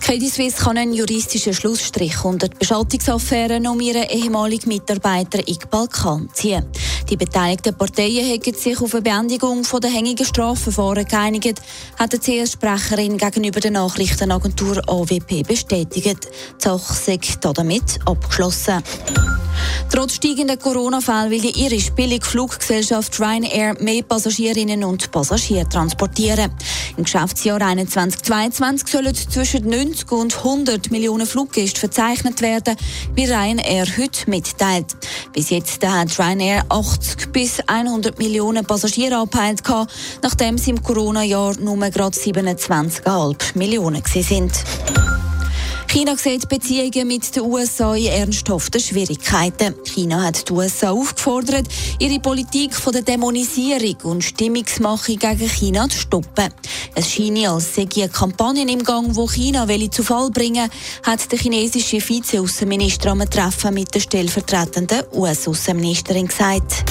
Die Credit Suisse kann einen juristischen Schlussstrich unter die Beschattungsaffären um ihren ehemaligen Mitarbeiter Iqbal Khan ziehen. Die beteiligten Parteien hätten sich auf eine Beendigung der hängigen Strafverfahren geeinigt, hat die CS-Sprecherin gegenüber der Nachrichtenagentur AWP bestätigt. Die Sache sei damit abgeschlossen. Trotz steigender Corona-Fälle will die irische Billigfluggesellschaft Ryanair mehr Passagierinnen und Passagiere transportieren. Im Geschäftsjahr 2021 sollen zwischen 90 und 100 Millionen Fluggäste verzeichnet werden, wie Ryanair heute mitteilt. Bis jetzt hat Ryanair 80 bis 100 Millionen Passagiere abgeheilt, nachdem sie im Corona-Jahr nur gerade 27,5 Millionen sind. China sieht Beziehungen mit den USA in ernsthaften Schwierigkeiten. China hat die USA aufgefordert, ihre Politik von der Dämonisierung und Stimmungsmachung gegen China zu stoppen. Es scheint, als sei eine Kampagne im Gang, wo China zu Fall bringen hat der chinesische Vize-Außenminister am Treffen mit der stellvertretenden US-Außenministerin gesagt.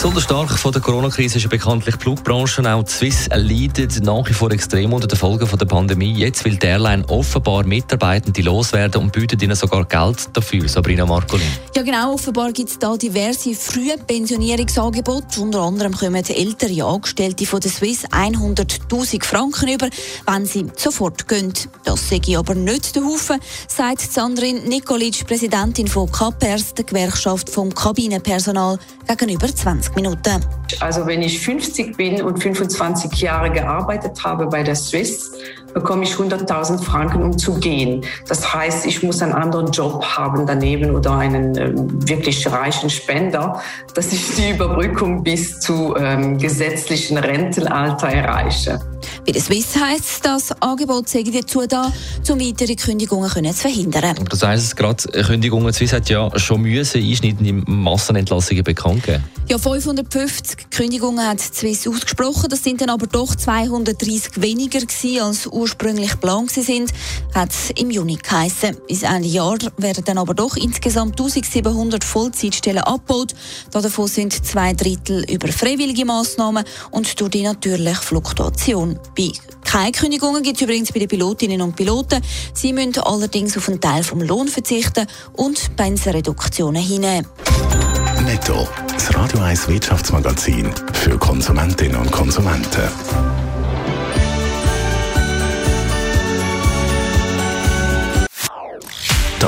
Besonders stark von der Corona-Krise ist ja bekanntlich die Flugbranche. Auch die Swiss leidet nach wie vor extrem unter den Folgen der Pandemie. Jetzt will die Airline offenbar Mitarbeitende loswerden und bietet ihnen sogar Geld dafür. Sabrina Marcolin. Ja genau, offenbar gibt es da diverse frühe Pensionierungsangebote. Unter anderem kommen ältere Angestellte von der Swiss 100'000 Franken über, wenn sie sofort gehen. Das sei aber nicht der Haufen, sagt Sandrin Nikolic, Präsidentin von KPERS, der Gewerkschaft vom Kabinenpersonal, gegenüber 20 Minuten. Also wenn ich 50 bin und 25 Jahre gearbeitet habe bei der Swiss, bekomme ich 100.000 Franken, um zu gehen. Das heißt, ich muss einen anderen Job haben daneben oder einen äh, wirklich reichen Spender, dass ich die Überbrückung bis zu ähm, gesetzlichen Rentenalter erreiche. Bei der Swiss heisst das Angebot sei dazu da, um weitere Kündigungen können zu verhindern. Das heisst gerade, Kündigungen, Swiss hat ja schon müssen einschneidende Massenentlassungen bekannt geben. Ja, 550 Kündigungen hat Swiss ausgesprochen. Das sind dann aber doch 230 weniger gewesen, als ursprünglich geplant sind, hat es im Juni geheißen. Bis Ende Jahr werden dann aber doch insgesamt 1700 Vollzeitstellen abgebaut. Davon sind zwei Drittel über freiwillige Massnahmen und durch die natürliche Fluktuation. Bei keine Kündigungen gibt es übrigens bei den Pilotinnen und Piloten. Sie müssen allerdings auf einen Teil vom Lohn verzichten und Pensenreduktionen hinnehmen. Netto, das Radio 1 Wirtschaftsmagazin für Konsumentinnen und Konsumenten.